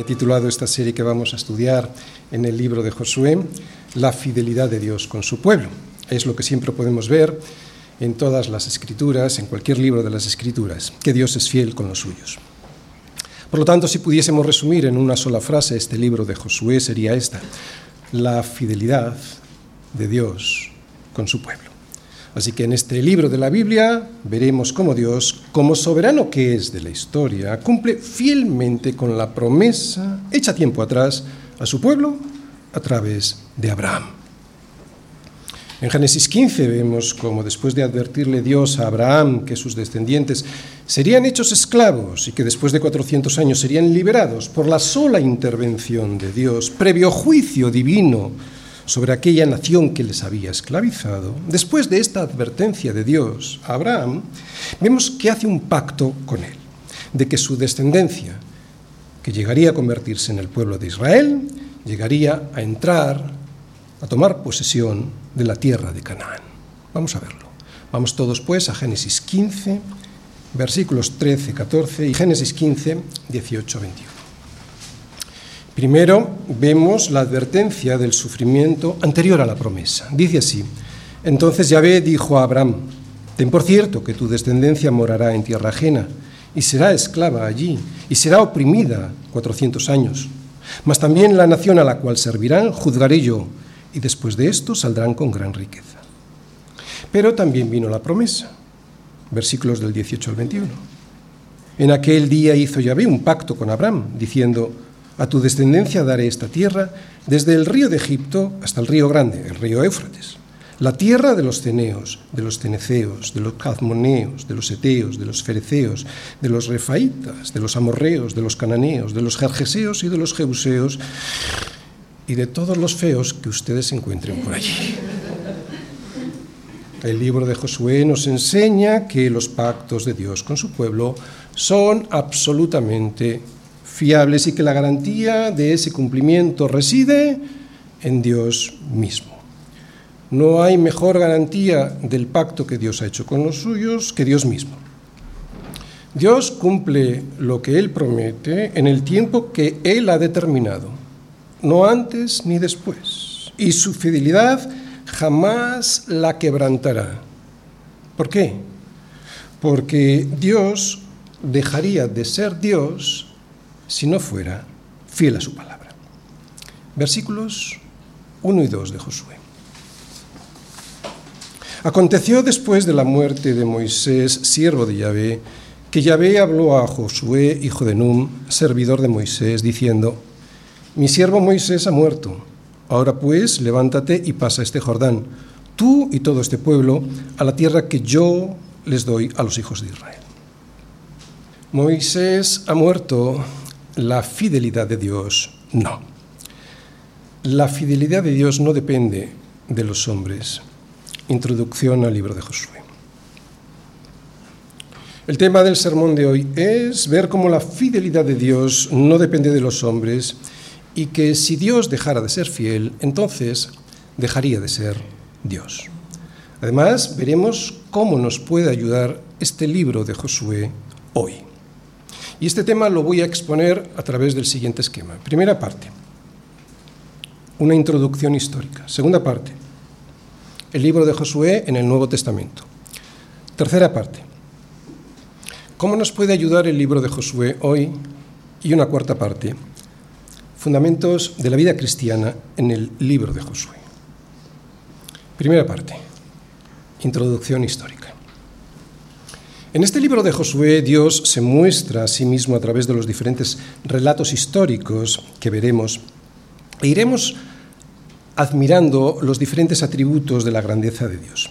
He titulado esta serie que vamos a estudiar en el libro de Josué, La fidelidad de Dios con su pueblo. Es lo que siempre podemos ver en todas las escrituras, en cualquier libro de las escrituras, que Dios es fiel con los suyos. Por lo tanto, si pudiésemos resumir en una sola frase este libro de Josué, sería esta, la fidelidad de Dios con su pueblo. Así que en este libro de la Biblia veremos cómo Dios, como soberano que es de la historia, cumple fielmente con la promesa hecha tiempo atrás a su pueblo a través de Abraham. En Génesis 15 vemos cómo después de advertirle Dios a Abraham que sus descendientes serían hechos esclavos y que después de 400 años serían liberados por la sola intervención de Dios, previo juicio divino sobre aquella nación que les había esclavizado, después de esta advertencia de Dios a Abraham, vemos que hace un pacto con él, de que su descendencia, que llegaría a convertirse en el pueblo de Israel, llegaría a entrar, a tomar posesión de la tierra de Canaán. Vamos a verlo. Vamos todos pues a Génesis 15, versículos 13, 14 y Génesis 15, 18, 21. Primero vemos la advertencia del sufrimiento anterior a la promesa. Dice así, entonces Yahvé dijo a Abraham, ten por cierto que tu descendencia morará en tierra ajena y será esclava allí y será oprimida cuatrocientos años. Mas también la nación a la cual servirán juzgaré yo y después de esto saldrán con gran riqueza. Pero también vino la promesa, versículos del 18 al 21. En aquel día hizo Yahvé un pacto con Abraham, diciendo, a tu descendencia daré esta tierra, desde el río de Egipto hasta el río grande, el río Éufrates, la tierra de los ceneos, de los teneceos, de los cazmoneos, de los eteos, de los fereceos, de los refaitas, de los amorreos, de los cananeos, de los jerjeseos y de los jebuseos, y de todos los feos que ustedes encuentren por allí. El libro de Josué nos enseña que los pactos de Dios con su pueblo son absolutamente fiables y que la garantía de ese cumplimiento reside en Dios mismo. No hay mejor garantía del pacto que Dios ha hecho con los suyos que Dios mismo. Dios cumple lo que Él promete en el tiempo que Él ha determinado, no antes ni después. Y su fidelidad jamás la quebrantará. ¿Por qué? Porque Dios dejaría de ser Dios si no fuera fiel a su palabra. Versículos 1 y 2 de Josué. Aconteció después de la muerte de Moisés, siervo de Yahvé, que Yahvé habló a Josué, hijo de Num, servidor de Moisés, diciendo, Mi siervo Moisés ha muerto. Ahora pues, levántate y pasa este Jordán, tú y todo este pueblo, a la tierra que yo les doy a los hijos de Israel. Moisés ha muerto la fidelidad de Dios no. La fidelidad de Dios no depende de los hombres. Introducción al libro de Josué. El tema del sermón de hoy es ver cómo la fidelidad de Dios no depende de los hombres y que si Dios dejara de ser fiel, entonces dejaría de ser Dios. Además, veremos cómo nos puede ayudar este libro de Josué hoy. Y este tema lo voy a exponer a través del siguiente esquema. Primera parte, una introducción histórica. Segunda parte, el libro de Josué en el Nuevo Testamento. Tercera parte, ¿cómo nos puede ayudar el libro de Josué hoy? Y una cuarta parte, fundamentos de la vida cristiana en el libro de Josué. Primera parte, introducción histórica. En este libro de Josué Dios se muestra a sí mismo a través de los diferentes relatos históricos que veremos e iremos admirando los diferentes atributos de la grandeza de Dios.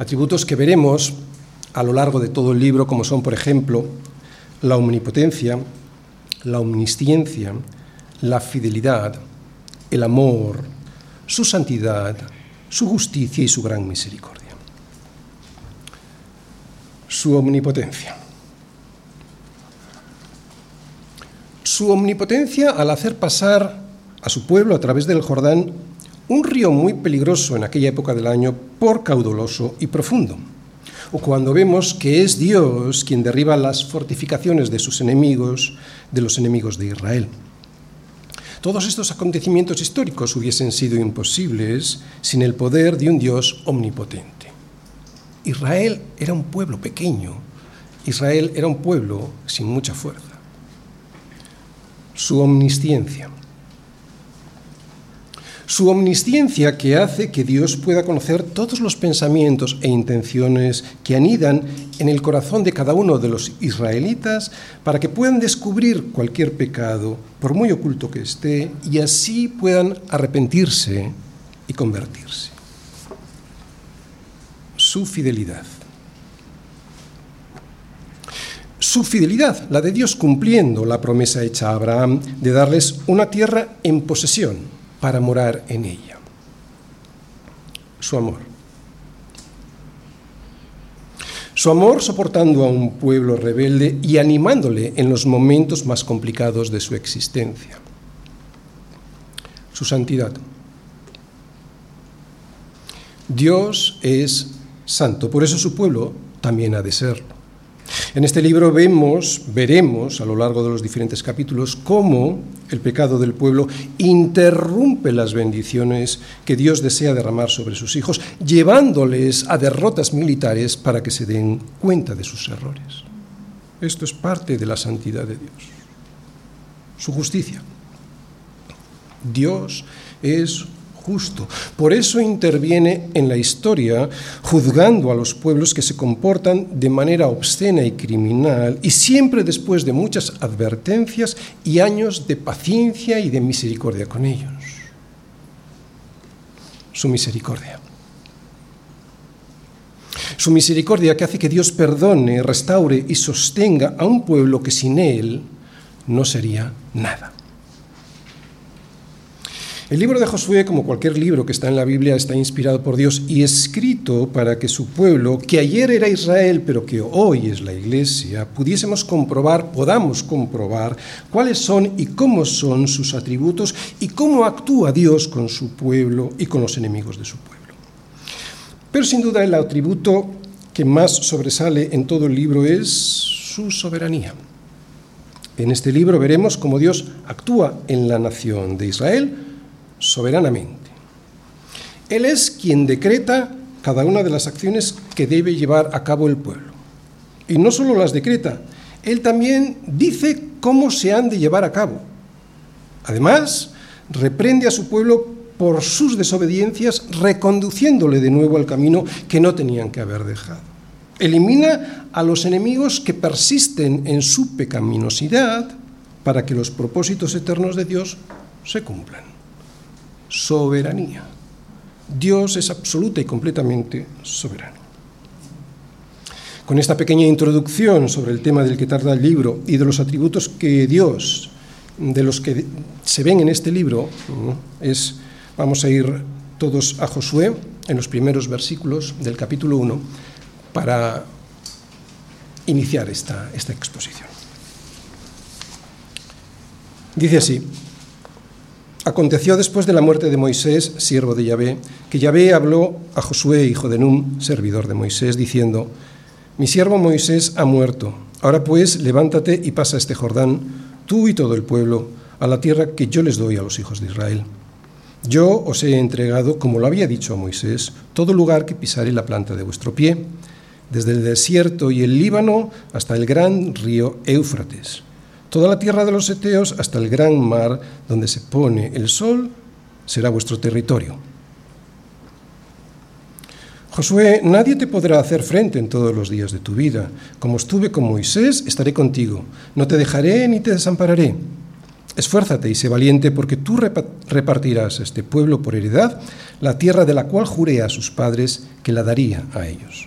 Atributos que veremos a lo largo de todo el libro, como son, por ejemplo, la omnipotencia, la omnisciencia, la fidelidad, el amor, su santidad, su justicia y su gran misericordia su omnipotencia. Su omnipotencia al hacer pasar a su pueblo a través del Jordán un río muy peligroso en aquella época del año por caudaloso y profundo. O cuando vemos que es Dios quien derriba las fortificaciones de sus enemigos, de los enemigos de Israel. Todos estos acontecimientos históricos hubiesen sido imposibles sin el poder de un Dios omnipotente. Israel era un pueblo pequeño, Israel era un pueblo sin mucha fuerza. Su omnisciencia, su omnisciencia que hace que Dios pueda conocer todos los pensamientos e intenciones que anidan en el corazón de cada uno de los israelitas para que puedan descubrir cualquier pecado, por muy oculto que esté, y así puedan arrepentirse y convertirse. Su fidelidad. Su fidelidad, la de Dios cumpliendo la promesa hecha a Abraham de darles una tierra en posesión para morar en ella. Su amor. Su amor soportando a un pueblo rebelde y animándole en los momentos más complicados de su existencia. Su santidad. Dios es santo, por eso su pueblo también ha de serlo. En este libro vemos, veremos a lo largo de los diferentes capítulos cómo el pecado del pueblo interrumpe las bendiciones que Dios desea derramar sobre sus hijos, llevándoles a derrotas militares para que se den cuenta de sus errores. Esto es parte de la santidad de Dios. Su justicia. Dios es justo. Por eso interviene en la historia juzgando a los pueblos que se comportan de manera obscena y criminal y siempre después de muchas advertencias y años de paciencia y de misericordia con ellos. Su misericordia. Su misericordia que hace que Dios perdone, restaure y sostenga a un pueblo que sin Él no sería nada. El libro de Josué, como cualquier libro que está en la Biblia, está inspirado por Dios y escrito para que su pueblo, que ayer era Israel, pero que hoy es la Iglesia, pudiésemos comprobar, podamos comprobar cuáles son y cómo son sus atributos y cómo actúa Dios con su pueblo y con los enemigos de su pueblo. Pero sin duda el atributo que más sobresale en todo el libro es su soberanía. En este libro veremos cómo Dios actúa en la nación de Israel, soberanamente. Él es quien decreta cada una de las acciones que debe llevar a cabo el pueblo. Y no solo las decreta, Él también dice cómo se han de llevar a cabo. Además, reprende a su pueblo por sus desobediencias, reconduciéndole de nuevo al camino que no tenían que haber dejado. Elimina a los enemigos que persisten en su pecaminosidad para que los propósitos eternos de Dios se cumplan soberanía. Dios es absoluta y completamente soberano. Con esta pequeña introducción sobre el tema del que tarda el libro y de los atributos que Dios, de los que se ven en este libro, es, vamos a ir todos a Josué en los primeros versículos del capítulo 1 para iniciar esta, esta exposición. Dice así, Aconteció después de la muerte de Moisés, siervo de Yahvé, que Yahvé habló a Josué, hijo de Num, servidor de Moisés, diciendo, Mi siervo Moisés ha muerto. Ahora pues, levántate y pasa este Jordán, tú y todo el pueblo, a la tierra que yo les doy a los hijos de Israel. Yo os he entregado, como lo había dicho a Moisés, todo lugar que pisare la planta de vuestro pie, desde el desierto y el Líbano hasta el gran río Éufrates Toda la tierra de los Eteos hasta el gran mar donde se pone el sol será vuestro territorio. Josué, nadie te podrá hacer frente en todos los días de tu vida. Como estuve con Moisés, estaré contigo. No te dejaré ni te desampararé. Esfuérzate y sé valiente, porque tú repartirás a este pueblo por heredad la tierra de la cual juré a sus padres que la daría a ellos.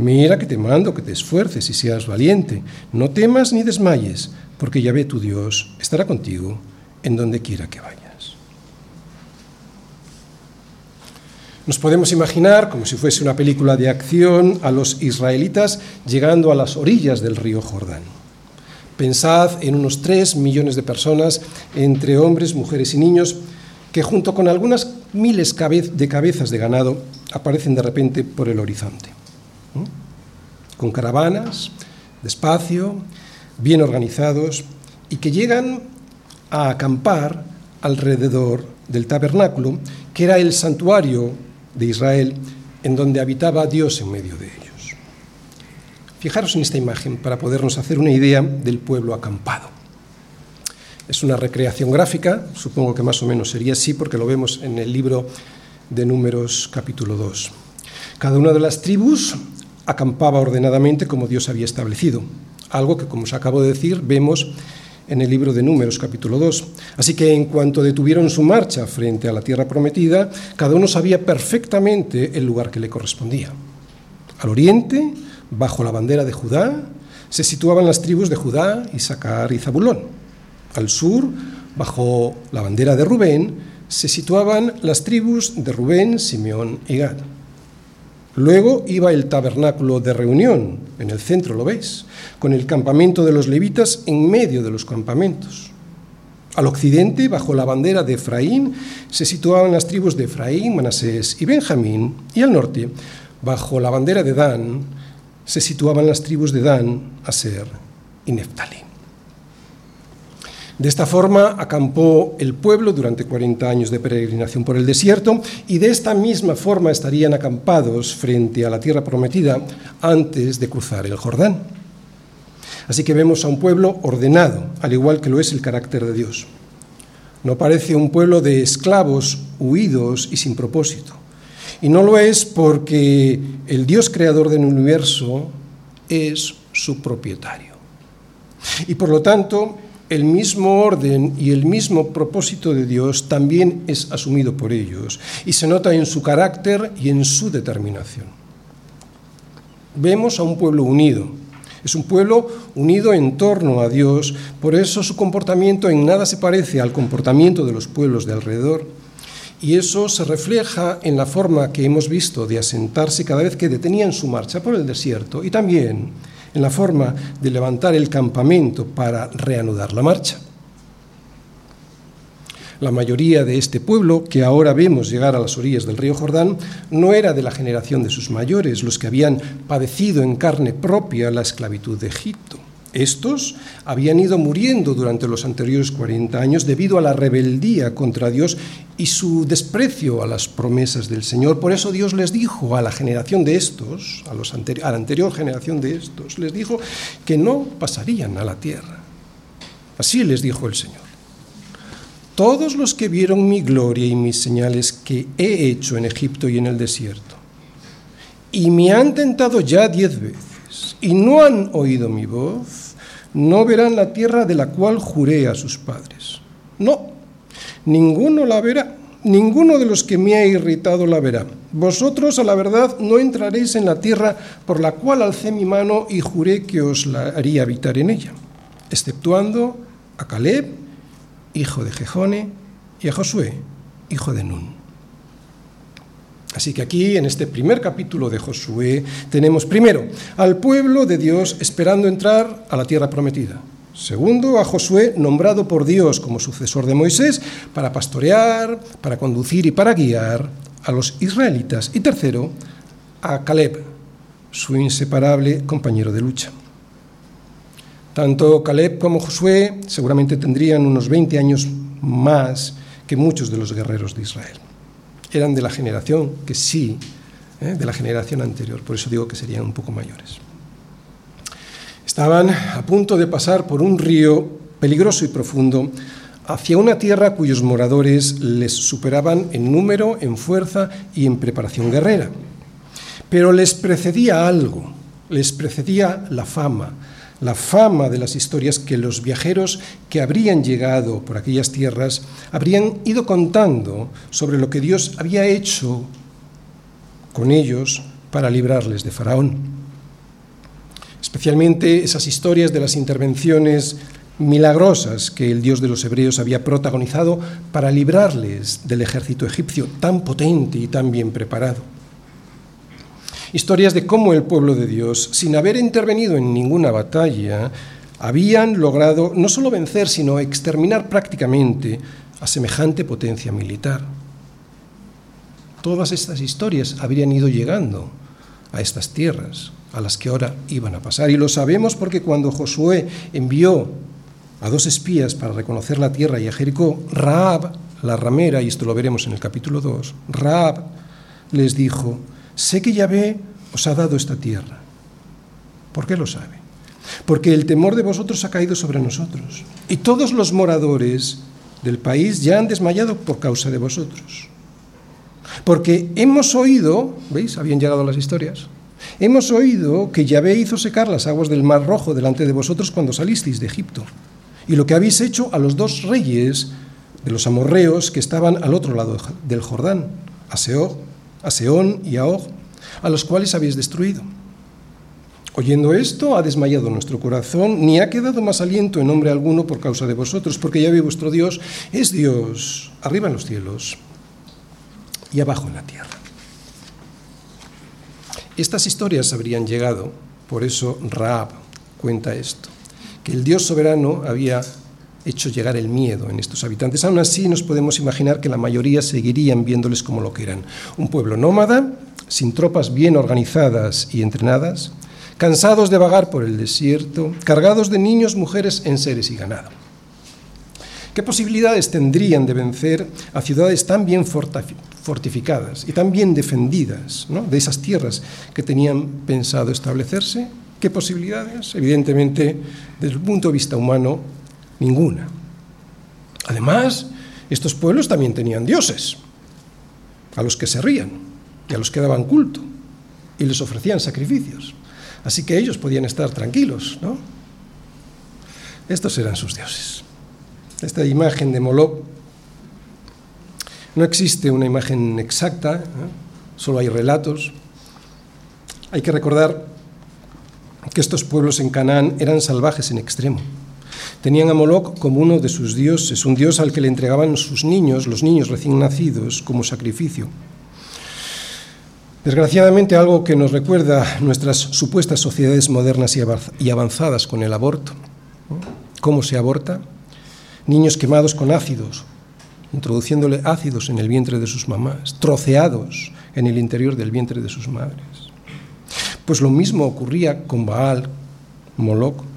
Mira que te mando que te esfuerces y seas valiente. No temas ni desmayes, porque Yahvé tu Dios estará contigo en donde quiera que vayas. Nos podemos imaginar, como si fuese una película de acción, a los israelitas llegando a las orillas del río Jordán. Pensad en unos tres millones de personas, entre hombres, mujeres y niños, que junto con algunas miles de cabezas de ganado aparecen de repente por el horizonte. Con caravanas, despacio, bien organizados, y que llegan a acampar alrededor del tabernáculo, que era el santuario de Israel en donde habitaba Dios en medio de ellos. Fijaros en esta imagen para podernos hacer una idea del pueblo acampado. Es una recreación gráfica, supongo que más o menos sería así porque lo vemos en el libro de Números capítulo 2. Cada una de las tribus acampaba ordenadamente como Dios había establecido, algo que, como os acabo de decir, vemos en el libro de Números capítulo 2. Así que en cuanto detuvieron su marcha frente a la tierra prometida, cada uno sabía perfectamente el lugar que le correspondía. Al oriente, bajo la bandera de Judá, se situaban las tribus de Judá, Isaacar y Zabulón. Al sur, bajo la bandera de Rubén, se situaban las tribus de Rubén, Simeón y Gad. Luego iba el tabernáculo de reunión, en el centro lo veis, con el campamento de los levitas en medio de los campamentos. Al occidente, bajo la bandera de Efraín, se situaban las tribus de Efraín, Manasés y Benjamín, y al norte, bajo la bandera de Dan, se situaban las tribus de Dan, Aser y Neftalí. De esta forma acampó el pueblo durante 40 años de peregrinación por el desierto y de esta misma forma estarían acampados frente a la tierra prometida antes de cruzar el Jordán. Así que vemos a un pueblo ordenado, al igual que lo es el carácter de Dios. No parece un pueblo de esclavos huidos y sin propósito. Y no lo es porque el Dios creador del universo es su propietario. Y por lo tanto, el mismo orden y el mismo propósito de Dios también es asumido por ellos y se nota en su carácter y en su determinación. Vemos a un pueblo unido. Es un pueblo unido en torno a Dios, por eso su comportamiento en nada se parece al comportamiento de los pueblos de alrededor. Y eso se refleja en la forma que hemos visto de asentarse cada vez que detenían su marcha por el desierto y también en la forma de levantar el campamento para reanudar la marcha. La mayoría de este pueblo, que ahora vemos llegar a las orillas del río Jordán, no era de la generación de sus mayores, los que habían padecido en carne propia la esclavitud de Egipto. Estos habían ido muriendo durante los anteriores 40 años debido a la rebeldía contra Dios y su desprecio a las promesas del Señor. Por eso Dios les dijo a la generación de estos, a, la anterior generación de estos, les dijo que no pasarían a la tierra. Así les dijo el Señor. Todos los que vieron mi gloria y mis señales que he hecho en Egipto y en el desierto, y me han tentado ya diez veces, y no han oído mi voz, no verán la tierra de la cual juré a sus padres. No, ninguno la verá, ninguno de los que me ha irritado la verá. Vosotros a la verdad no entraréis en la tierra por la cual alcé mi mano y juré que os la haría habitar en ella, exceptuando a Caleb, hijo de Jejone, y a Josué, hijo de Nun. Así que aquí, en este primer capítulo de Josué, tenemos primero al pueblo de Dios esperando entrar a la tierra prometida. Segundo, a Josué nombrado por Dios como sucesor de Moisés para pastorear, para conducir y para guiar a los israelitas. Y tercero, a Caleb, su inseparable compañero de lucha. Tanto Caleb como Josué seguramente tendrían unos 20 años más que muchos de los guerreros de Israel eran de la generación que sí, ¿eh? de la generación anterior, por eso digo que serían un poco mayores. Estaban a punto de pasar por un río peligroso y profundo hacia una tierra cuyos moradores les superaban en número, en fuerza y en preparación guerrera. Pero les precedía algo, les precedía la fama, la fama de las historias que los viajeros que habrían llegado por aquellas tierras habrían ido contando sobre lo que Dios había hecho con ellos para librarles de Faraón. Especialmente esas historias de las intervenciones milagrosas que el Dios de los hebreos había protagonizado para librarles del ejército egipcio tan potente y tan bien preparado. Historias de cómo el pueblo de Dios, sin haber intervenido en ninguna batalla, habían logrado no solo vencer, sino exterminar prácticamente a semejante potencia militar. Todas estas historias habrían ido llegando a estas tierras a las que ahora iban a pasar. Y lo sabemos porque cuando Josué envió a dos espías para reconocer la tierra y a Jericó, Raab, la ramera, y esto lo veremos en el capítulo 2, Raab les dijo, sé que Yahvé os ha dado esta tierra. ¿Por qué lo sabe? Porque el temor de vosotros ha caído sobre nosotros, y todos los moradores del país ya han desmayado por causa de vosotros. Porque hemos oído, ¿veis? Habían llegado las historias. Hemos oído que Yahvé hizo secar las aguas del Mar Rojo delante de vosotros cuando salisteis de Egipto y lo que habéis hecho a los dos reyes de los amorreos que estaban al otro lado del Jordán, a, Seón y a Og, a los cuales habéis destruido. Oyendo esto, ha desmayado nuestro corazón, ni ha quedado más aliento en hombre alguno por causa de vosotros, porque ya ve vuestro Dios es Dios arriba en los cielos y abajo en la tierra. Estas historias habrían llegado, por eso Raab cuenta esto que el Dios soberano había hecho llegar el miedo en estos habitantes. Aún así nos podemos imaginar que la mayoría seguirían viéndoles como lo que eran. Un pueblo nómada, sin tropas bien organizadas y entrenadas, cansados de vagar por el desierto, cargados de niños, mujeres, enseres y ganado. ¿Qué posibilidades tendrían de vencer a ciudades tan bien fortificadas y tan bien defendidas de esas tierras que tenían pensado establecerse? ¿Qué posibilidades? Evidentemente, desde el punto de vista humano, ninguna. Además, estos pueblos también tenían dioses, a los que se rían y a los que daban culto y les ofrecían sacrificios. Así que ellos podían estar tranquilos, ¿no? Estos eran sus dioses. Esta imagen de Moloch no existe una imagen exacta, solo hay relatos. Hay que recordar que estos pueblos en Canaán eran salvajes en extremo. Tenían a Moloch como uno de sus dioses, un dios al que le entregaban sus niños, los niños recién nacidos, como sacrificio. Desgraciadamente, algo que nos recuerda nuestras supuestas sociedades modernas y avanzadas con el aborto. ¿Cómo se aborta? Niños quemados con ácidos, introduciéndole ácidos en el vientre de sus mamás, troceados en el interior del vientre de sus madres. Pues lo mismo ocurría con Baal, Moloch.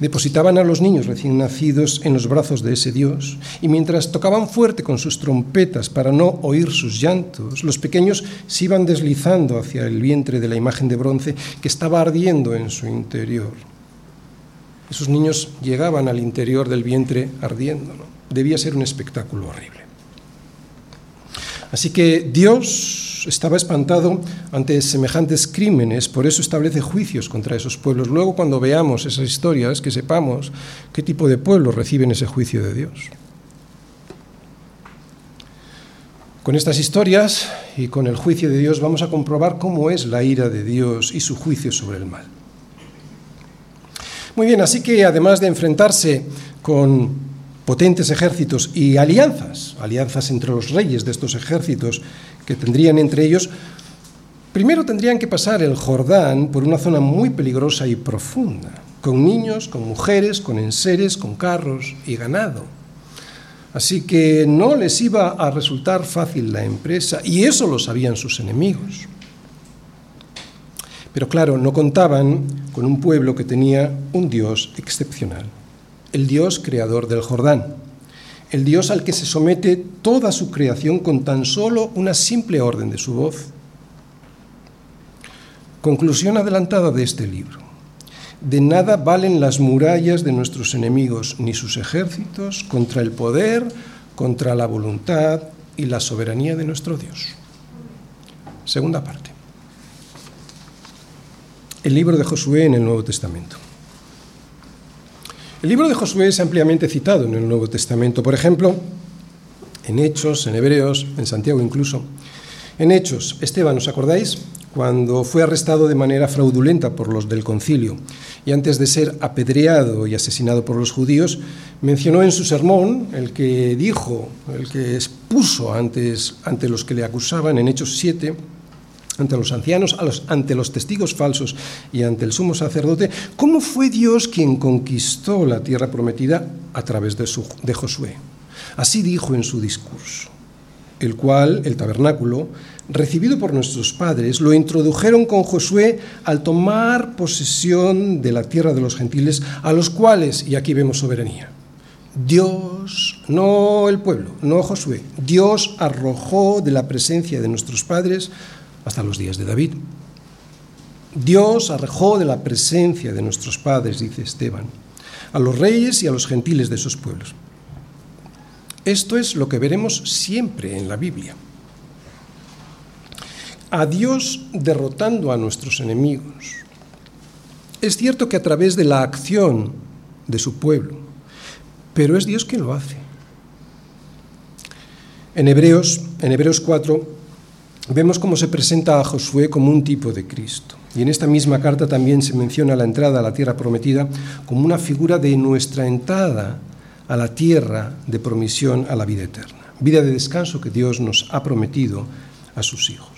Depositaban a los niños recién nacidos en los brazos de ese dios y mientras tocaban fuerte con sus trompetas para no oír sus llantos, los pequeños se iban deslizando hacia el vientre de la imagen de bronce que estaba ardiendo en su interior. Esos niños llegaban al interior del vientre ardiendo. Debía ser un espectáculo horrible. Así que Dios estaba espantado ante semejantes crímenes, por eso establece juicios contra esos pueblos. Luego, cuando veamos esas historias, que sepamos qué tipo de pueblos reciben ese juicio de Dios. Con estas historias y con el juicio de Dios vamos a comprobar cómo es la ira de Dios y su juicio sobre el mal. Muy bien, así que además de enfrentarse con potentes ejércitos y alianzas, alianzas entre los reyes de estos ejércitos que tendrían entre ellos, primero tendrían que pasar el Jordán por una zona muy peligrosa y profunda, con niños, con mujeres, con enseres, con carros y ganado. Así que no les iba a resultar fácil la empresa, y eso lo sabían sus enemigos. Pero claro, no contaban con un pueblo que tenía un Dios excepcional, el Dios creador del Jordán el Dios al que se somete toda su creación con tan solo una simple orden de su voz. Conclusión adelantada de este libro. De nada valen las murallas de nuestros enemigos, ni sus ejércitos, contra el poder, contra la voluntad y la soberanía de nuestro Dios. Segunda parte. El libro de Josué en el Nuevo Testamento. El libro de Josué es ampliamente citado en el Nuevo Testamento, por ejemplo, en Hechos, en Hebreos, en Santiago incluso. En Hechos, Esteban, ¿os acordáis? cuando fue arrestado de manera fraudulenta por los del concilio y antes de ser apedreado y asesinado por los judíos, mencionó en su sermón, el que dijo, el que expuso antes, ante los que le acusaban en Hechos 7, ante los ancianos, ante los testigos falsos y ante el sumo sacerdote, cómo fue Dios quien conquistó la tierra prometida a través de, Josué. Así dijo en su discurso, el cual, el tabernáculo, recibido por nuestros padres, lo introdujeron con Josué al tomar posesión de la tierra de los gentiles, a los cuales, y aquí vemos soberanía, Dios, no el pueblo, no Josué, Dios arrojó de la presencia de nuestros padres hasta los días de David. Dios arrojó de la presencia de nuestros padres, dice Esteban, a los reyes y a los gentiles de esos pueblos. Esto es lo que veremos siempre en la Biblia a Dios derrotando a nuestros enemigos. Es cierto que a través de la acción de su pueblo, pero es Dios quien lo hace. En Hebreos, en Hebreos 4 vemos cómo se presenta a Josué como un tipo de Cristo. Y en esta misma carta también se menciona la entrada a la tierra prometida como una figura de nuestra entrada a la tierra de promisión a la vida eterna, vida de descanso que Dios nos ha prometido a sus hijos.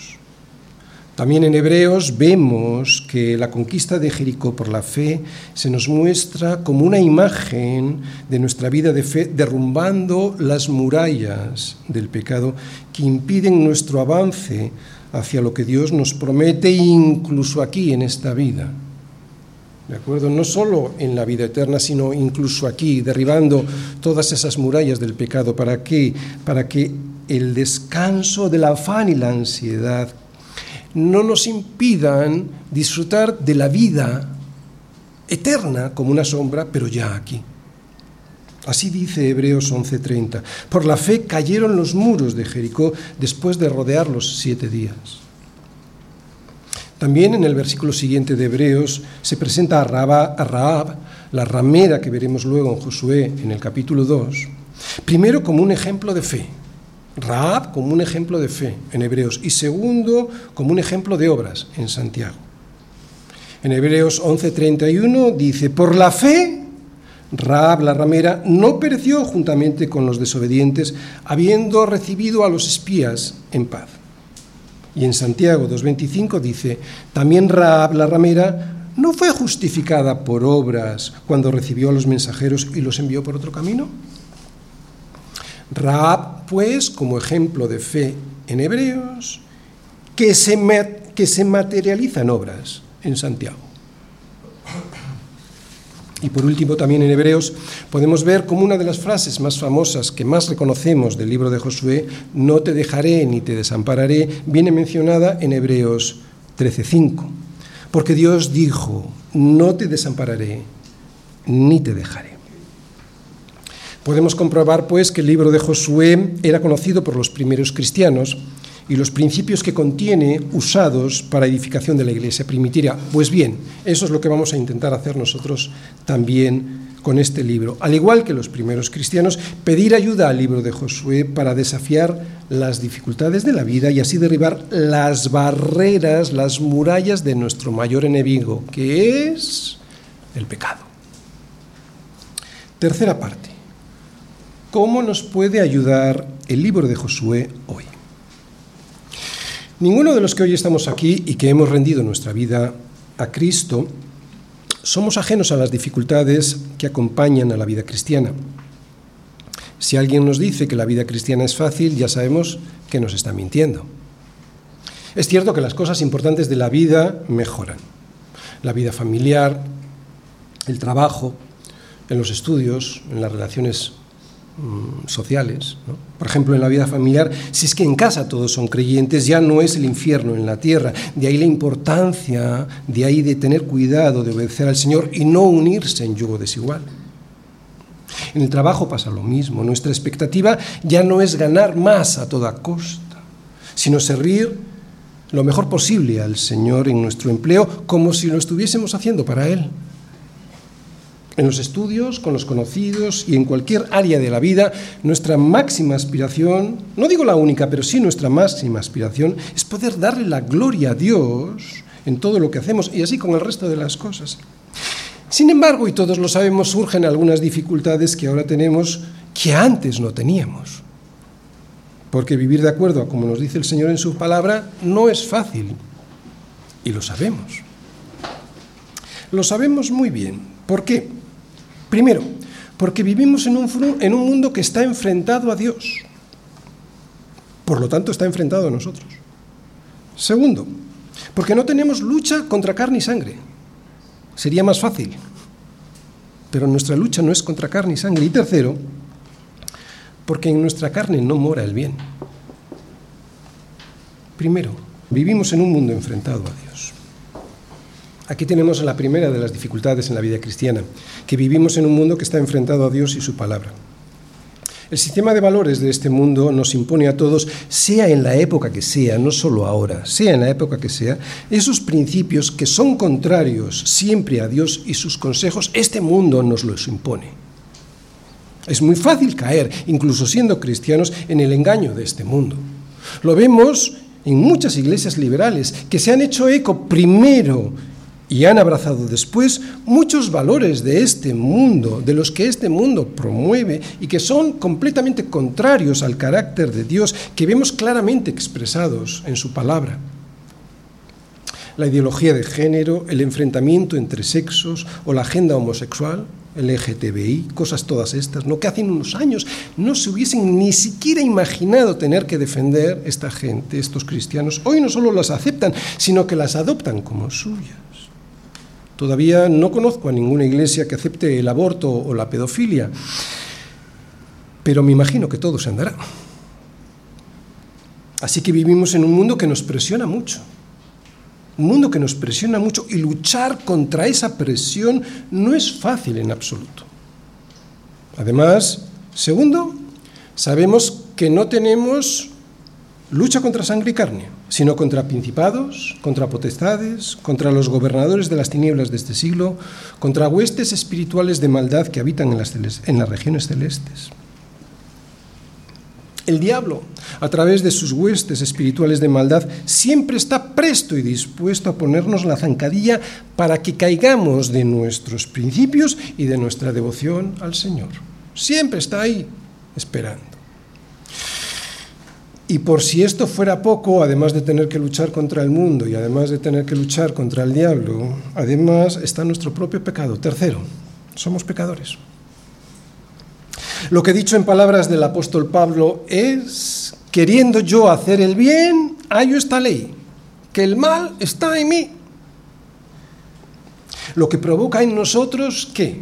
También en Hebreos vemos que la conquista de Jericó por la fe se nos muestra como una imagen de nuestra vida de fe, derrumbando las murallas del pecado que impiden nuestro avance hacia lo que Dios nos promete, incluso aquí en esta vida. ¿De acuerdo? No solo en la vida eterna, sino incluso aquí, derribando todas esas murallas del pecado. ¿Para qué? Para que el descanso del afán y la ansiedad no nos impidan disfrutar de la vida eterna como una sombra, pero ya aquí. Así dice Hebreos 11:30. Por la fe cayeron los muros de Jericó después de rodearlos siete días. También en el versículo siguiente de Hebreos se presenta a Raab, la ramera que veremos luego en Josué en el capítulo 2, primero como un ejemplo de fe, Raab como un ejemplo de fe en Hebreos y segundo como un ejemplo de obras en Santiago. En Hebreos 11:31 dice, por la fe, Raab la ramera no pereció juntamente con los desobedientes, habiendo recibido a los espías en paz. Y en Santiago 2:25 dice, también Raab la ramera no fue justificada por obras cuando recibió a los mensajeros y los envió por otro camino. Raab, pues, como ejemplo de fe en Hebreos, que se, que se materializa en obras en Santiago. Y por último, también en Hebreos podemos ver como una de las frases más famosas que más reconocemos del libro de Josué, no te dejaré ni te desampararé, viene mencionada en Hebreos 13:5. Porque Dios dijo, no te desampararé ni te dejaré. Podemos comprobar, pues, que el libro de Josué era conocido por los primeros cristianos y los principios que contiene usados para edificación de la iglesia primitiva. Pues bien, eso es lo que vamos a intentar hacer nosotros también con este libro. Al igual que los primeros cristianos, pedir ayuda al libro de Josué para desafiar las dificultades de la vida y así derribar las barreras, las murallas de nuestro mayor enemigo, que es el pecado. Tercera parte ¿Cómo nos puede ayudar el libro de Josué hoy? Ninguno de los que hoy estamos aquí y que hemos rendido nuestra vida a Cristo somos ajenos a las dificultades que acompañan a la vida cristiana. Si alguien nos dice que la vida cristiana es fácil, ya sabemos que nos está mintiendo. Es cierto que las cosas importantes de la vida mejoran. La vida familiar, el trabajo, en los estudios, en las relaciones Mm, sociales. Por ejemplo, en la vida familiar, si es que en casa todos son creyentes, ya no es el infierno en la tierra. De ahí la importancia, de ahí de tener cuidado, de obedecer al Señor y no unirse en yugo desigual. En el trabajo pasa lo mismo. Nuestra expectativa ya no es ganar más a toda costa, sino servir lo mejor posible al Señor en nuestro empleo como si lo estuviésemos haciendo para Él. En los estudios, con los conocidos y en cualquier área de la vida, nuestra máxima aspiración, no digo la única, pero sí nuestra máxima aspiración, es poder darle la gloria a Dios en todo lo que hacemos y así con el resto de las cosas. Sin embargo, y todos lo sabemos, surgen algunas dificultades que ahora tenemos que antes no teníamos. Porque vivir de acuerdo a como nos dice el Señor en su palabra no es fácil. Y lo sabemos. Lo sabemos muy bien. ¿Por qué? Primero, porque vivimos en un, mundo que está enfrentado a Dios. Por lo tanto, está enfrentado a nosotros. Segundo, porque no tenemos lucha contra carne y sangre. Sería más fácil. Pero nuestra lucha no es contra carne y sangre. Y tercero, porque en nuestra carne no mora el bien. Primero, vivimos en un mundo enfrentado a Dios. Aquí tenemos la primera de las dificultades en la vida cristiana, que vivimos en un mundo que está enfrentado a Dios y su palabra. El sistema de valores de este mundo nos impone a todos, sea en la época que sea, no solo ahora, sea en la época que sea, esos principios que son contrarios siempre a Dios y sus consejos, este mundo nos los impone. Es muy fácil caer, incluso siendo cristianos, en el engaño de este mundo. Lo vemos en muchas iglesias liberales que se han hecho eco primero y han abrazado después muchos valores de este mundo, de los que este mundo promueve y que son completamente contrarios al carácter de Dios que vemos claramente expresados en su palabra. La ideología de género, el enfrentamiento entre sexos o la agenda homosexual LGTBI, cosas todas estas, ¿no? que hace unos años no se hubiesen ni siquiera imaginado tener que defender esta gente, estos cristianos. Hoy no solo las aceptan, sino que las adoptan como suyas. Todavía no conozco a ninguna iglesia que acepte el aborto o la pedofilia, pero me imagino que todo se andará. Así que vivimos en un mundo que nos presiona mucho un mundo que nos presiona mucho y luchar contra esa presión no es fácil en absoluto. Además, segundo, sabemos que no tenemos lucha contra sangre y carne, sino contra principados, contra potestades, contra los gobernadores de las tinieblas de este siglo, contra huestes espirituales de maldad que habitan en las, en las regiones celestes. El diablo, a través de sus huestes espirituales de maldad, siempre está presto y dispuesto a ponernos la zancadilla para que caigamos de nuestros principios y de nuestra devoción al Señor. Siempre está ahí, esperando. Y por si esto fuera poco, además de tener que luchar contra el mundo y además de tener que luchar contra el diablo, además está nuestro propio pecado. Tercero, somos pecadores. Lo que he dicho en palabras del apóstol Pablo es, queriendo yo hacer el bien, hallo esta ley, que el mal está en mí. Lo que provoca en nosotros, ¿qué?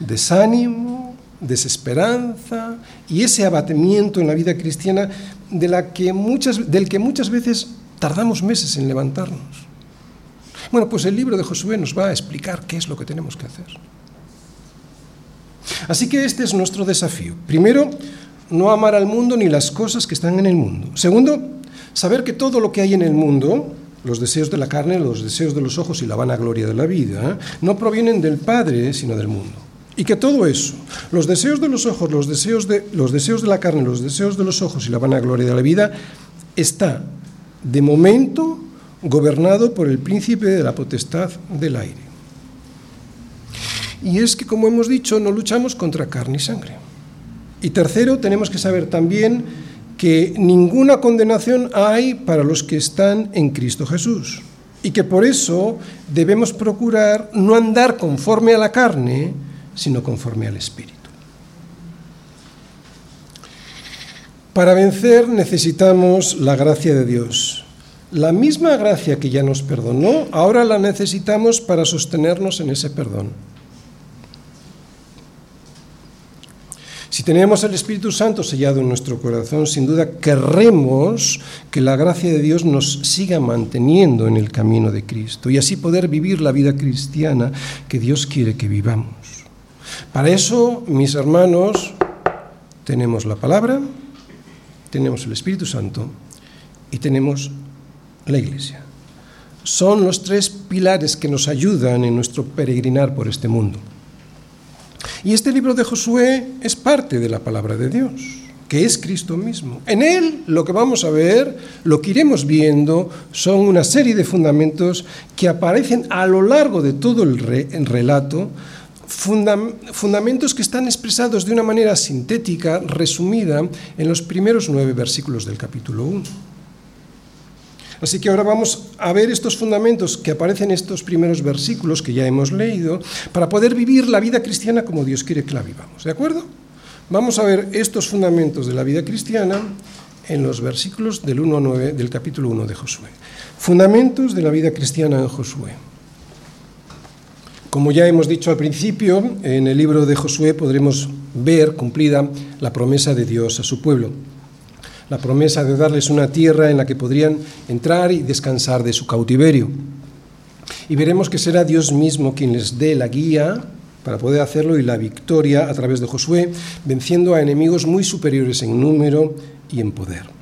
Desánimo, desesperanza y ese abatimiento en la vida cristiana de la que muchas, del que muchas veces tardamos meses en levantarnos. Bueno, pues el libro de Josué nos va a explicar qué es lo que tenemos que hacer. Así que este es nuestro desafío. Primero, no amar al mundo ni las cosas que están en el mundo. Segundo, saber que todo lo que hay en el mundo, los deseos de la carne, los deseos de los ojos y la vanagloria de la vida, no provienen del Padre, sino del mundo. Y que todo eso, los deseos de los ojos, los deseos de, los deseos de la carne, los deseos de los ojos y la vanagloria de la vida, está, de momento, gobernado por el príncipe de la potestad del aire. Y es que, como hemos dicho, no luchamos contra carne y sangre. Y tercero, tenemos que saber también que ninguna condenación hay para los que están en Cristo Jesús. Y que por eso debemos procurar no andar conforme a la carne, sino conforme al Espíritu. Para vencer necesitamos la gracia de Dios. La misma gracia que ya nos perdonó, ahora la necesitamos para sostenernos en ese perdón. Si tenemos el Espíritu Santo sellado en nuestro corazón, sin duda querremos que la gracia de Dios nos siga manteniendo en el camino de Cristo y así poder vivir la vida cristiana que Dios quiere que vivamos. Para eso, mis hermanos, tenemos la palabra, tenemos el Espíritu Santo y tenemos la Iglesia. Son los tres pilares que nos ayudan en nuestro peregrinar por este mundo. Y este libro de Josué es parte de la palabra de Dios, que es Cristo mismo. En él lo que vamos a ver, lo que iremos viendo, son una serie de fundamentos que aparecen a lo largo de todo el, relato, fundamentos que están expresados de una manera sintética, resumida, en los primeros nueve versículos del capítulo 1. Así que ahora vamos a ver estos fundamentos que aparecen en estos primeros versículos que ya hemos leído para poder vivir la vida cristiana como Dios quiere que la vivamos. ¿De acuerdo? Vamos a ver estos fundamentos de la vida cristiana en los versículos del 1 a 9 del capítulo 1 de Josué. Fundamentos de la vida cristiana en Josué. Como ya hemos dicho al principio, en el libro de Josué podremos ver cumplida la promesa de Dios a su pueblo la promesa de darles una tierra en la que podrían entrar y descansar de su cautiverio. Y veremos que será Dios mismo quien les dé la guía para poder hacerlo y la victoria a través de Josué, venciendo a enemigos muy superiores en número y en poder.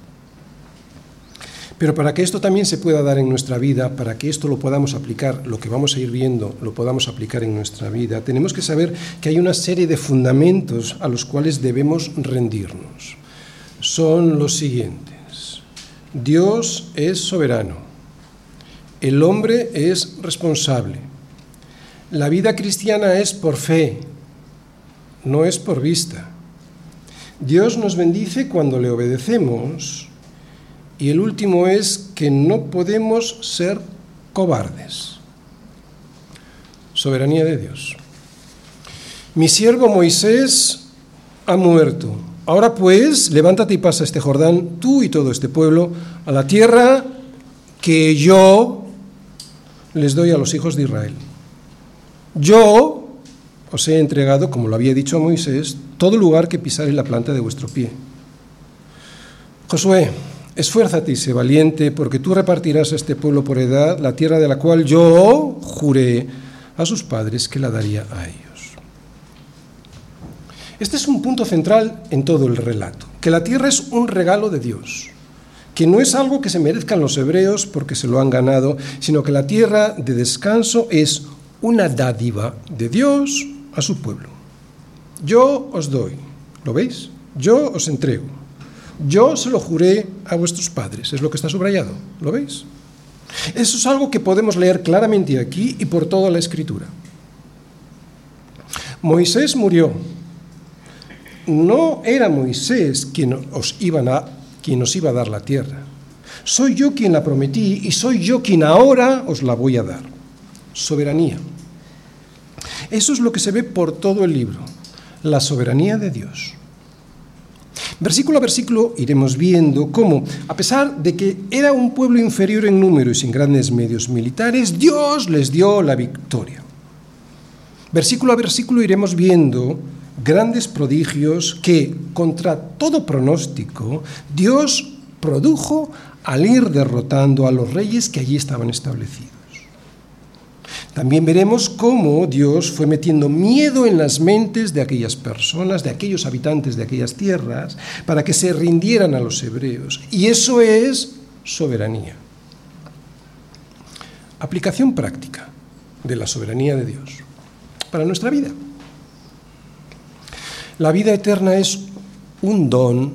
Pero para que esto también se pueda dar en nuestra vida, para que esto lo podamos aplicar, lo que vamos a ir viendo, lo podamos aplicar en nuestra vida, tenemos que saber que hay una serie de fundamentos a los cuales debemos rendirnos son los siguientes. Dios es soberano. El hombre es responsable. La vida cristiana es por fe, no es por vista. Dios nos bendice cuando le obedecemos. Y el último es que no podemos ser cobardes. Soberanía de Dios. Mi siervo Moisés ha muerto Ahora pues, levántate y pasa este Jordán, tú y todo este pueblo, a la tierra que yo les doy a los hijos de Israel. Yo os he entregado, como lo había dicho a Moisés, todo lugar que pisare la planta de vuestro pie. Josué, esfuérzate y sé valiente, porque tú repartirás a este pueblo por edad la tierra de la cual yo juré a sus padres que la daría a ellos. Este es un punto central en todo el relato, que la tierra es un regalo de Dios, que no es algo que se merezcan los hebreos porque se lo han ganado, sino que la tierra de descanso es una dádiva de Dios a su pueblo. Yo os doy, ¿lo veis? Yo os entrego. Yo se lo juré a vuestros padres, es lo que está subrayado, ¿lo veis? Eso es algo que podemos leer claramente aquí y por toda la escritura. Moisés murió, no era Moisés quien os, a, quien os iba a dar la tierra. Soy yo quien la prometí y soy yo quien ahora os la voy a dar. Soberanía. Eso es lo que se ve por todo el libro, la soberanía de Dios. Versículo a versículo iremos viendo cómo, a pesar de que era un pueblo inferior en número y sin grandes medios militares, Dios les dio la victoria. Versículo a versículo iremos viendo grandes prodigios que, contra todo pronóstico, Dios produjo al ir derrotando a los reyes que allí estaban establecidos. También veremos cómo Dios fue metiendo miedo en las mentes de aquellas personas, de aquellos habitantes de aquellas tierras, para que se rindieran a los hebreos. Y eso es soberanía. Aplicación práctica de la soberanía de Dios para nuestra vida. La vida eterna es un don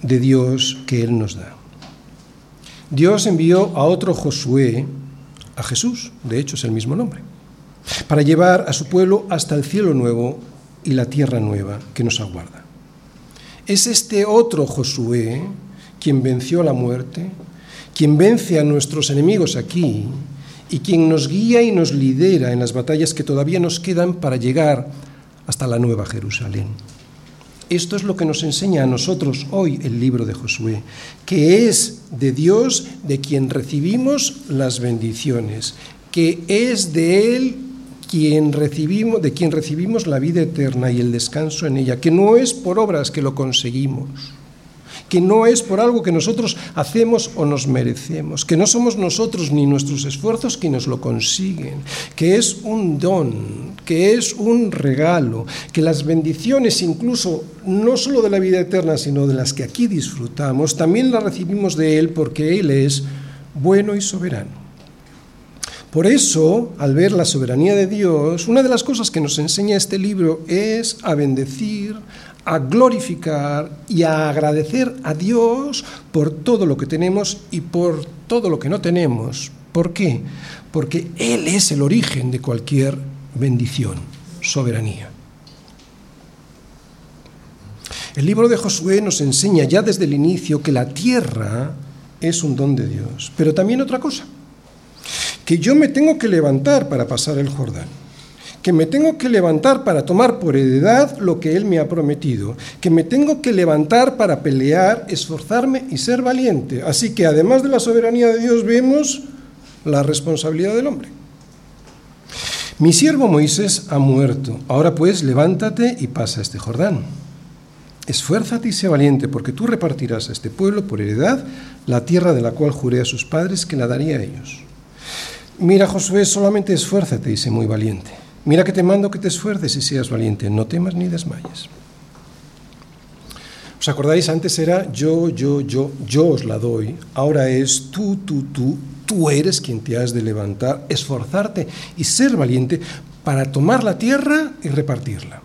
de Dios que Él nos da. Dios envió a otro Josué, a Jesús, de hecho es el mismo nombre, para llevar a su pueblo hasta el cielo nuevo y la tierra nueva que nos aguarda. Es este otro Josué quien venció la muerte, quien vence a nuestros enemigos aquí y quien nos guía y nos lidera en las batallas que todavía nos quedan para llegar hasta la Nueva Jerusalén. Esto es lo que nos enseña a nosotros hoy el libro de Josué, que es de Dios de quien recibimos las bendiciones, que es de Él quien recibimos, de quien recibimos la vida eterna y el descanso en ella, que no es por obras que lo conseguimos que no es por algo que nosotros hacemos o nos merecemos, que no somos nosotros ni nuestros esfuerzos quienes lo consiguen, que es un don, que es un regalo, que las bendiciones incluso no solo de la vida eterna, sino de las que aquí disfrutamos, también las recibimos de Él porque Él es bueno y soberano. Por eso, al ver la soberanía de Dios, una de las cosas que nos enseña este libro es a bendecir, a glorificar y a agradecer a Dios por todo lo que tenemos y por todo lo que no tenemos. ¿Por qué? Porque Él es el origen de cualquier bendición, soberanía. El libro de Josué nos enseña ya desde el inicio que la tierra es un don de Dios, pero también otra cosa, que yo me tengo que levantar para pasar el Jordán, que me tengo que levantar para tomar por heredad lo que Él me ha prometido, que me tengo que levantar para pelear, esforzarme y ser valiente. Así que además de la soberanía de Dios vemos la responsabilidad del hombre. Mi siervo Moisés ha muerto, ahora pues levántate y pasa este Jordán. Esfuérzate y sé valiente, porque tú repartirás a este pueblo por heredad la tierra de la cual juré a sus padres que la daría a ellos. Mira, Josué, solamente esfuérzate y sé muy valiente. Mira que te mando que te esfuerces y seas valiente, no temas ni desmayes. ¿Os acordáis? Antes era yo, yo, yo, yo os la doy. Ahora es tú, tú, tú, tú eres quien te has de levantar, esforzarte y ser valiente para tomar la tierra y repartirla.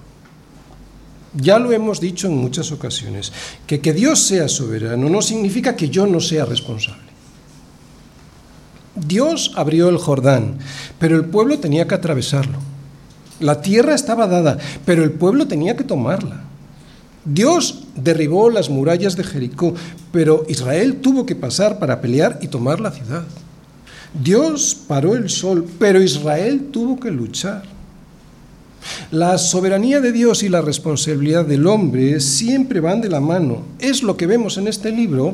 Ya lo hemos dicho en muchas ocasiones, que que Dios sea soberano no significa que yo no sea responsable. Dios abrió el Jordán, pero el pueblo tenía que atravesarlo. La tierra estaba dada, pero el pueblo tenía que tomarla. Dios derribó las murallas de Jericó, pero Israel tuvo que pasar para pelear y tomar la ciudad. Dios paró el sol, pero Israel tuvo que luchar. La soberanía de Dios y la responsabilidad del hombre siempre van de la mano. Es lo que vemos en este libro,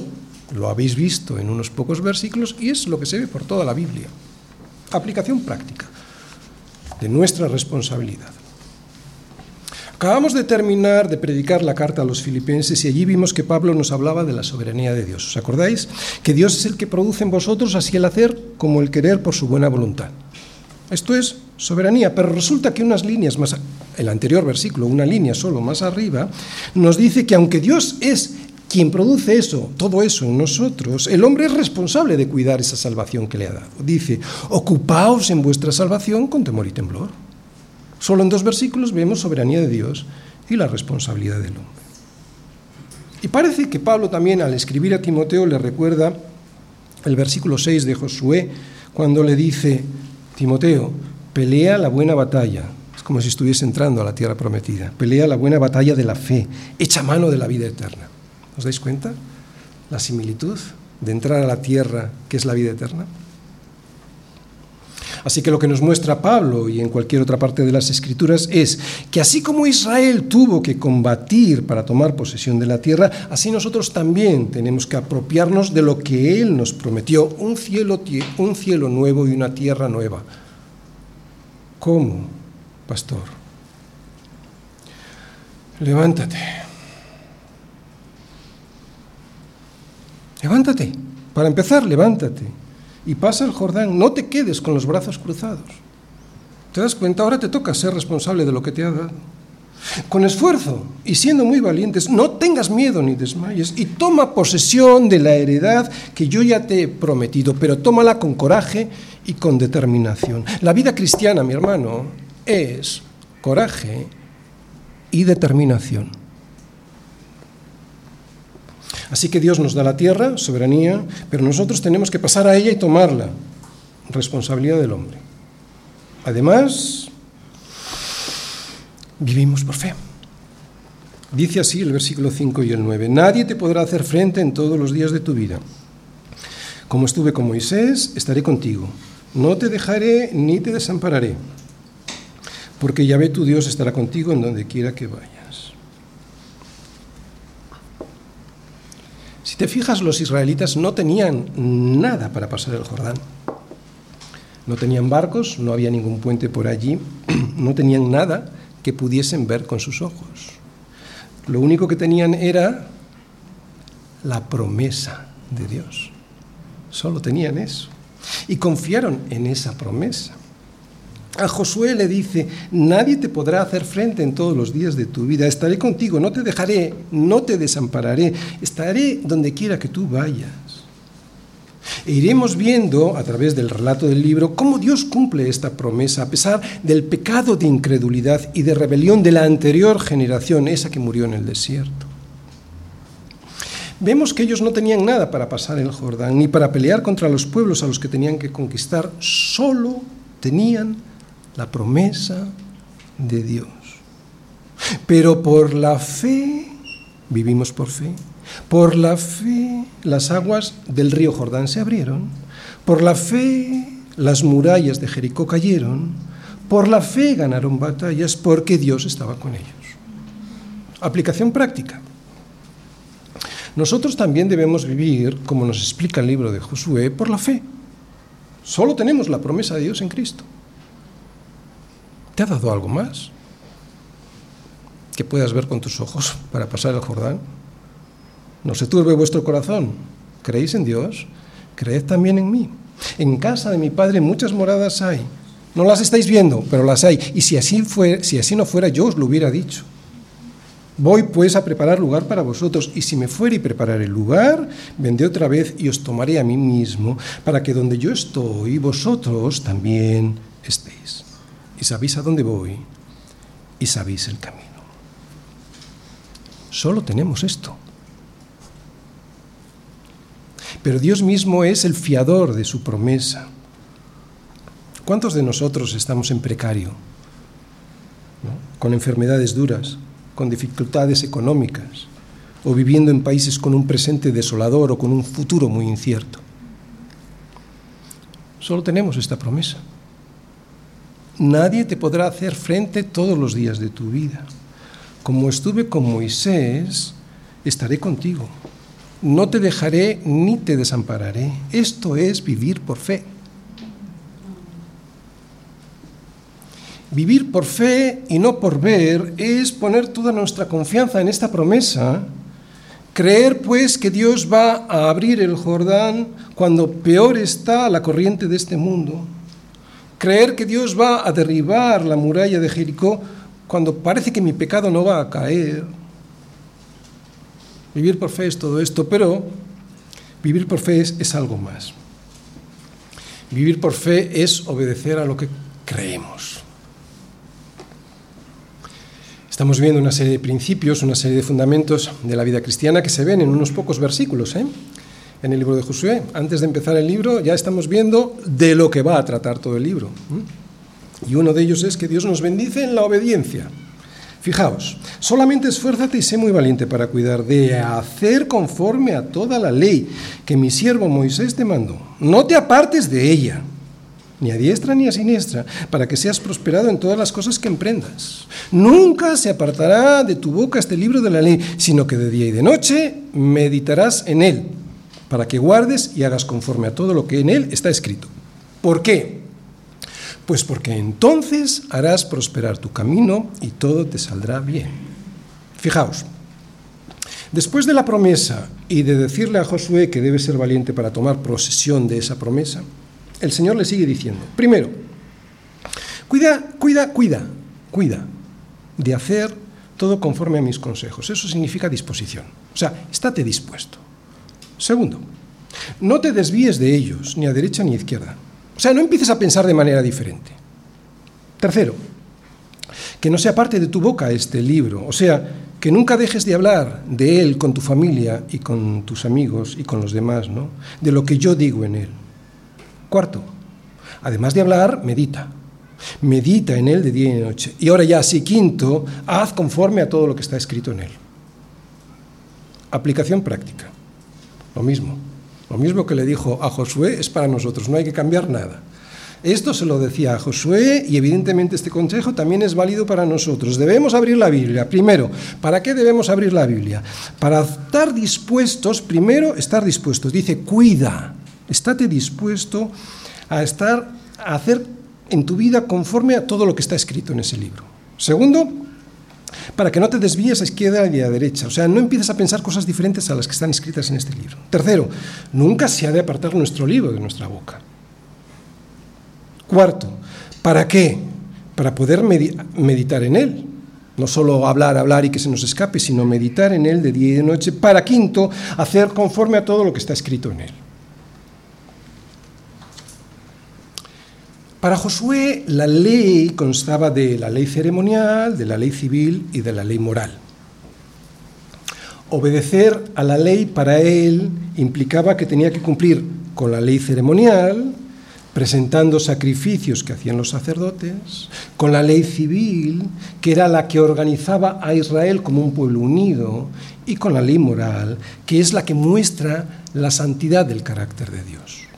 lo habéis visto en unos pocos versículos y es lo que se ve por toda la Biblia. Aplicación práctica de nuestra responsabilidad. Acabamos de terminar de predicar la carta a los filipenses y allí vimos que Pablo nos hablaba de la soberanía de Dios. ¿Os acordáis? Que Dios es el que produce en vosotros así el hacer como el querer por su buena voluntad. Esto es soberanía, pero resulta que unas líneas más, el anterior versículo, una línea solo más arriba, nos dice que aunque Dios es quien produce eso, todo eso en nosotros, el hombre es responsable de cuidar esa salvación que le ha dado. Dice, ocupaos en vuestra salvación con temor y temblor. Solo en dos versículos vemos soberanía de Dios y la responsabilidad del hombre. Y parece que Pablo también al escribir a Timoteo le recuerda el versículo 6 de Josué, cuando le dice, Timoteo, pelea la buena batalla. Es como si estuviese entrando a la tierra prometida. Pelea la buena batalla de la fe. Echa mano de la vida eterna. ¿Os dais cuenta? La similitud de entrar a la tierra que es la vida eterna. Así que lo que nos muestra Pablo y en cualquier otra parte de las Escrituras es que así como Israel tuvo que combatir para tomar posesión de la tierra, así nosotros también tenemos que apropiarnos de lo que Él nos prometió, un cielo, un cielo nuevo y una tierra nueva. ¿Cómo, pastor? Levántate. Levántate. Para empezar, levántate y pasa el Jordán. No te quedes con los brazos cruzados. ¿Te das cuenta? Ahora te toca ser responsable de lo que te ha dado. Con esfuerzo y siendo muy valientes, no tengas miedo ni desmayes y toma posesión de la heredad que yo ya te he prometido, pero tómala con coraje y con determinación. La vida cristiana, mi hermano, es coraje y determinación. Así que Dios nos da la tierra, soberanía, pero nosotros tenemos que pasar a ella y tomarla. Responsabilidad del hombre. Además, vivimos por fe. Dice así el versículo 5 y el 9, nadie te podrá hacer frente en todos los días de tu vida. Como estuve con Moisés, estaré contigo. No te dejaré ni te desampararé, porque Yahvé tu Dios estará contigo en donde quiera que vayas. Si te fijas, los israelitas no tenían nada para pasar el Jordán. No tenían barcos, no había ningún puente por allí, no tenían nada que pudiesen ver con sus ojos. Lo único que tenían era la promesa de Dios. Solo tenían eso. Y confiaron en esa promesa. A Josué le dice, nadie te podrá hacer frente en todos los días de tu vida, estaré contigo, no te dejaré, no te desampararé, estaré donde quiera que tú vayas. E iremos viendo a través del relato del libro cómo Dios cumple esta promesa a pesar del pecado de incredulidad y de rebelión de la anterior generación, esa que murió en el desierto. Vemos que ellos no tenían nada para pasar el Jordán, ni para pelear contra los pueblos a los que tenían que conquistar, solo tenían la promesa de Dios. Pero por la fe, vivimos por fe, por la fe las aguas del río Jordán se abrieron, por la fe las murallas de Jericó cayeron, por la fe ganaron batallas porque Dios estaba con ellos. Aplicación práctica. Nosotros también debemos vivir, como nos explica el libro de Josué, por la fe. Solo tenemos la promesa de Dios en Cristo. ¿Te ha dado algo más? Que puedas ver con tus ojos para pasar el Jordán. No se turbe vuestro corazón. ¿Creéis en Dios? Creed también en mí. En casa de mi Padre muchas moradas hay. No las estáis viendo, pero las hay. Y si así, fue, si así no fuera, yo os lo hubiera dicho. Voy pues a preparar lugar para vosotros, y si me fuere y preparar el lugar, vendré otra vez y os tomaré a mí mismo, para que donde yo estoy, vosotros también estéis. Y sabéis a dónde voy, y sabéis el camino. Solo tenemos esto. Pero Dios mismo es el fiador de su promesa. ¿Cuántos de nosotros estamos en precario? Con enfermedades duras, con dificultades económicas, o viviendo en países con un presente desolador o con un futuro muy incierto. Solo tenemos esta promesa. Nadie te podrá hacer frente todos los días de tu vida. Como estuve con Moisés, estaré contigo no te dejaré ni te desampararé. Esto es vivir por fe. Vivir por fe y no por ver es poner toda nuestra confianza en esta promesa, creer pues que Dios va a abrir el Jordán cuando peor está la corriente de este mundo, creer que Dios va a derribar la muralla de Jericó cuando parece que mi pecado no va a caer, Vivir por fe es todo esto, pero vivir por fe es, algo más. Vivir por fe es obedecer a lo que creemos. Estamos viendo una serie de principios, una serie de fundamentos de la vida cristiana que se ven en unos pocos versículos ¿eh? En el libro de Josué. Antes de empezar el libro ya estamos viendo de lo que va a tratar todo el libro. Y uno de ellos es que Dios nos bendice en la obediencia. Fijaos, solamente esfuérzate y sé muy valiente para cuidar de hacer conforme a toda la ley que mi siervo Moisés te mandó. No te apartes de ella, ni a diestra ni a siniestra, para que seas prosperado en todas las cosas que emprendas. Nunca se apartará de tu boca este libro de la ley, sino que de día y de noche meditarás en él, para que guardes y hagas conforme a todo lo que en él está escrito. ¿Por qué? Pues porque entonces harás prosperar tu camino y todo te saldrá bien. Fijaos, después de la promesa y de decirle a Josué que debe ser valiente para tomar posesión de esa promesa, el Señor le sigue diciendo, primero, cuida, cuida, cuida, cuida de hacer todo conforme a mis consejos. Eso significa disposición. O sea, estate dispuesto. Segundo, no te desvíes de ellos, ni a derecha ni a izquierda o sea, no empieces a pensar de manera diferente. Tercero, que no sea parte de tu boca este libro, o sea, que nunca dejes de hablar de él con tu familia y con tus amigos y con los demás, ¿no? De lo que yo digo en él. Cuarto, además de hablar, medita. Medita en él de día y de noche. Y ahora ya, sí, quinto, haz conforme a todo lo que está escrito en él. Aplicación práctica. Lo mismo. Lo mismo que le dijo a Josué es para nosotros, no hay que cambiar nada. Esto se lo decía a Josué y evidentemente este consejo también es válido para nosotros. Debemos abrir la Biblia. Primero, ¿para qué debemos abrir la Biblia? Para estar dispuestos, primero estar dispuestos. Dice, cuida, estate dispuesto a estar, a hacer en tu vida conforme a todo lo que está escrito en ese libro. Segundo, para que no te desvíes a izquierda y a derecha. O sea, no empieces a pensar cosas diferentes a las que están escritas en este libro. Tercero, nunca se ha de apartar nuestro libro de nuestra boca. Cuarto, ¿para qué? Para poder meditar en él. No solo hablar, hablar y que se nos escape, sino meditar en él de día y de noche. Para quinto, hacer conforme a todo lo que está escrito en él. Para Josué la ley constaba de la ley ceremonial, de la ley civil y de la ley moral. Obedecer a la ley para él implicaba que tenía que cumplir con la ley ceremonial, presentando sacrificios que hacían los sacerdotes, con la ley civil, que era la que organizaba a Israel como un pueblo unido, y con la ley moral, que es la que muestra la santidad del carácter de Dios.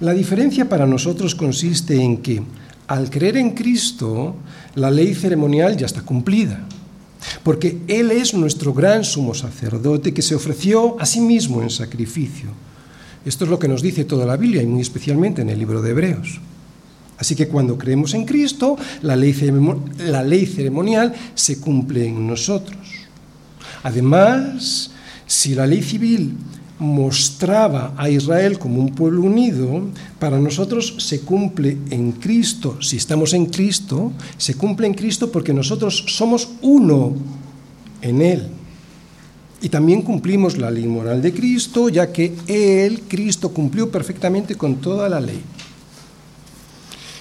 La diferencia para nosotros consiste en que, al creer en Cristo, la ley ceremonial ya está cumplida, porque Él es nuestro gran sumo sacerdote que se ofreció a sí mismo en sacrificio esto es lo que nos dice toda la Biblia y muy especialmente en el libro de Hebreos. Así que cuando creemos en Cristo, la ley, ceremonial se cumple en nosotros. Además, si la ley civil mostraba a Israel como un pueblo unido, para nosotros se cumple en Cristo. Si estamos en Cristo, se cumple en Cristo porque nosotros somos uno en Él. Y también cumplimos la ley moral de Cristo, ya que Él, Cristo, cumplió perfectamente con toda la ley.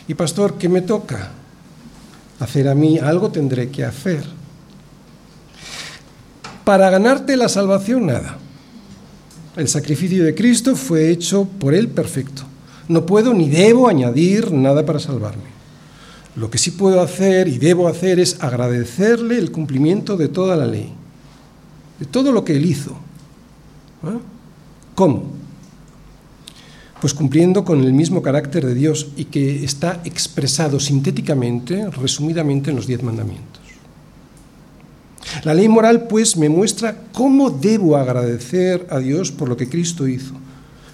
Y pastor, ¿qué me toca? Hacer a mí, algo tendré que hacer. Para ganarte la salvación, nada. El sacrificio de Cristo fue hecho por Él perfecto. No puedo ni debo añadir nada para salvarme. Lo que sí puedo hacer y debo hacer es agradecerle el cumplimiento de toda la ley de todo lo que él hizo. ¿Ah? ¿Cómo? Pues cumpliendo con el mismo carácter de Dios y que está expresado sintéticamente, resumidamente en los diez mandamientos. La ley moral pues me muestra cómo debo agradecer a Dios por lo que Cristo hizo,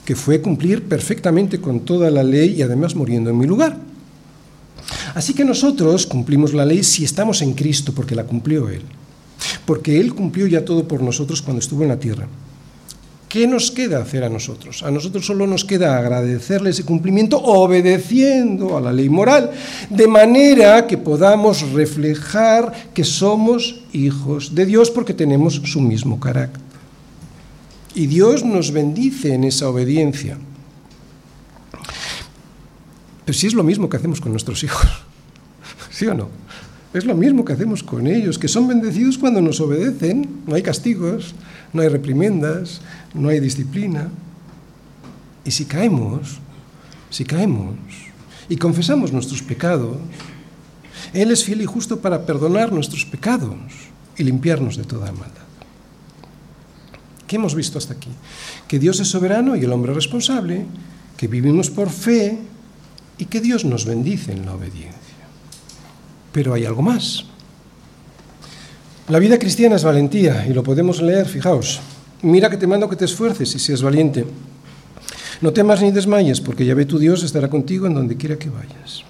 que fue cumplir perfectamente con toda la ley y además muriendo en mi lugar. Así que nosotros cumplimos la ley si estamos en Cristo porque la cumplió Él porque Él cumplió ya todo por nosotros cuando estuvo en la tierra. ¿Qué nos queda hacer a nosotros? A nosotros solo nos queda agradecerle ese cumplimiento obedeciendo a la ley moral, de manera que podamos reflejar que somos hijos de Dios porque tenemos su mismo carácter. Y Dios nos bendice en esa obediencia. Pero si es lo mismo que hacemos con nuestros hijos, ¿sí o no? Es lo mismo que hacemos con ellos, que son bendecidos cuando nos obedecen. No hay castigos, no hay reprimendas, no hay disciplina. Y si caemos, si caemos y confesamos nuestros pecados, Él es fiel y justo para perdonar nuestros pecados y limpiarnos de toda maldad. ¿Qué hemos visto hasta aquí? Que Dios es soberano y el hombre responsable, que vivimos por fe y que Dios nos bendice en la obediencia. Pero hay algo más. La vida cristiana es valentía y lo podemos leer, fijaos. Mira que te mando que te esfuerces y seas valiente. No temas ni desmayes, porque ya ve tu Dios estará contigo en donde quiera que vayas.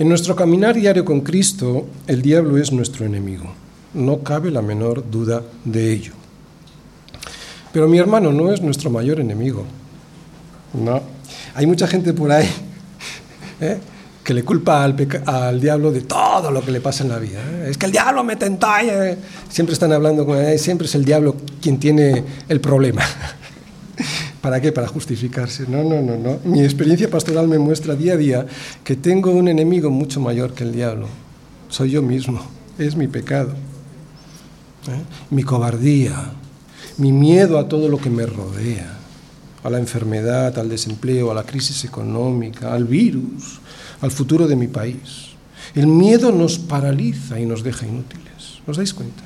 En nuestro caminar diario con Cristo, el diablo es nuestro enemigo. No cabe la menor duda de ello. Pero mi hermano no es nuestro mayor enemigo. No. Hay mucha gente por ahí ¿eh? Que le culpa al, diablo de todo lo que le pasa en la vida. ¿eh? Es que el diablo me tenta. ¿eh? Siempre están hablando con él, siempre es el diablo quien tiene el problema. ¿Para qué? Para justificarse. No, no, no, no. Mi experiencia pastoral me muestra día a día que tengo un enemigo mucho mayor que el diablo. Soy yo mismo. Es mi pecado. ¿eh? Mi cobardía. Mi miedo a todo lo que me rodea. A la enfermedad, al desempleo, a la crisis económica, al virus al futuro de mi país. El miedo nos paraliza y nos deja inútiles. ¿Os dais cuenta?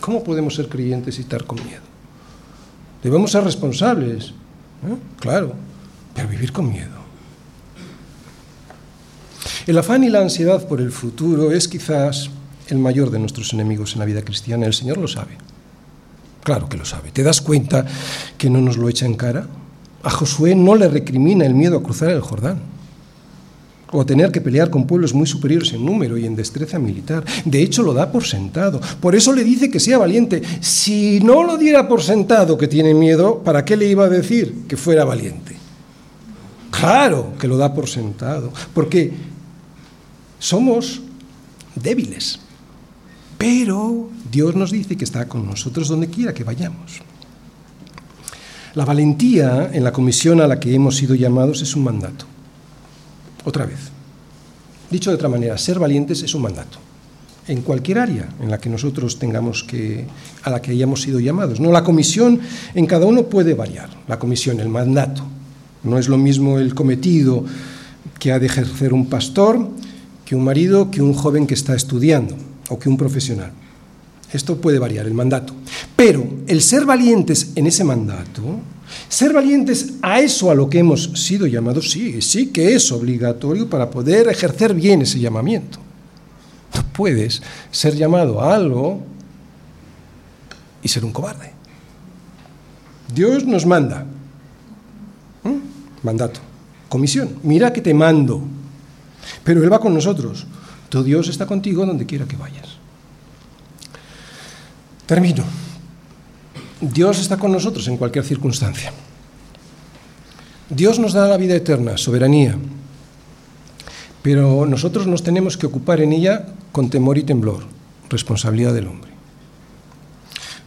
¿Cómo podemos ser creyentes y estar con miedo? Debemos ser responsables, claro, pero vivir con miedo. El afán y la ansiedad por el futuro es quizás el mayor de nuestros enemigos en la vida cristiana. El Señor lo sabe. Claro que lo sabe. ¿Te das cuenta que no nos lo echa en cara? A Josué no le recrimina el miedo a cruzar el Jordán o a tener que pelear con pueblos muy superiores en número y en destreza militar. De hecho, lo da por sentado. Por eso le dice que sea valiente. Si no lo diera por sentado que tiene miedo, ¿para qué le iba a decir que fuera valiente? Claro que lo da por sentado, porque somos débiles. Pero Dios nos dice que está con nosotros donde quiera que vayamos. La valentía en la comisión a la que hemos sido llamados es un mandato. Otra vez. Dicho de otra manera, ser valientes es un mandato. En cualquier área en la que nosotros tengamos que, a la que hayamos sido llamados. No, la comisión en cada uno puede variar. La comisión, el mandato. No es lo mismo el cometido que ha de ejercer un pastor que un marido, que un joven que está estudiando o que un profesional. Esto puede variar, el mandato. Pero el ser valientes en ese mandato, ser valientes a eso a lo que hemos sido llamados, sí, sí que es obligatorio para poder ejercer bien ese llamamiento. No puedes ser llamado a algo y ser un cobarde. Dios nos manda. Mandato. Comisión. Mira que te mando. Pero Él va con nosotros. Tu Dios está contigo donde quiera que vayas. Termino. Dios está con nosotros en cualquier circunstancia. Dios nos da la vida eterna, soberanía, pero nosotros nos tenemos que ocupar en ella con temor y temblor, responsabilidad del hombre.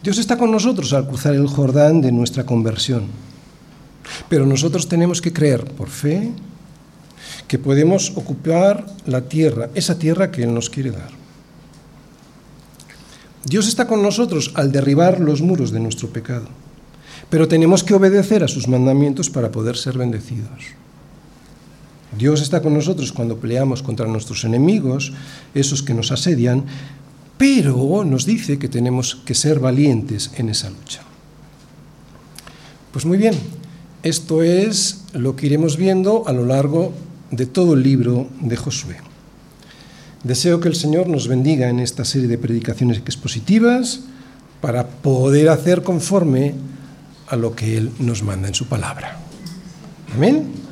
Dios está con nosotros al cruzar el Jordán de nuestra conversión, pero nosotros tenemos que creer por fe que podemos ocupar la tierra, esa tierra que Él nos quiere dar. Dios está con nosotros al derribar los muros de nuestro pecado, pero tenemos que obedecer a sus mandamientos para poder ser bendecidos. Dios está con nosotros cuando peleamos contra nuestros enemigos, esos que nos asedian, pero nos dice que tenemos que ser valientes en esa lucha. Pues muy bien, esto es lo que iremos viendo a lo largo de todo el libro de Josué. Deseo que el Señor nos bendiga en esta serie de predicaciones expositivas para poder hacer conforme a lo que Él nos manda en su palabra. Amén.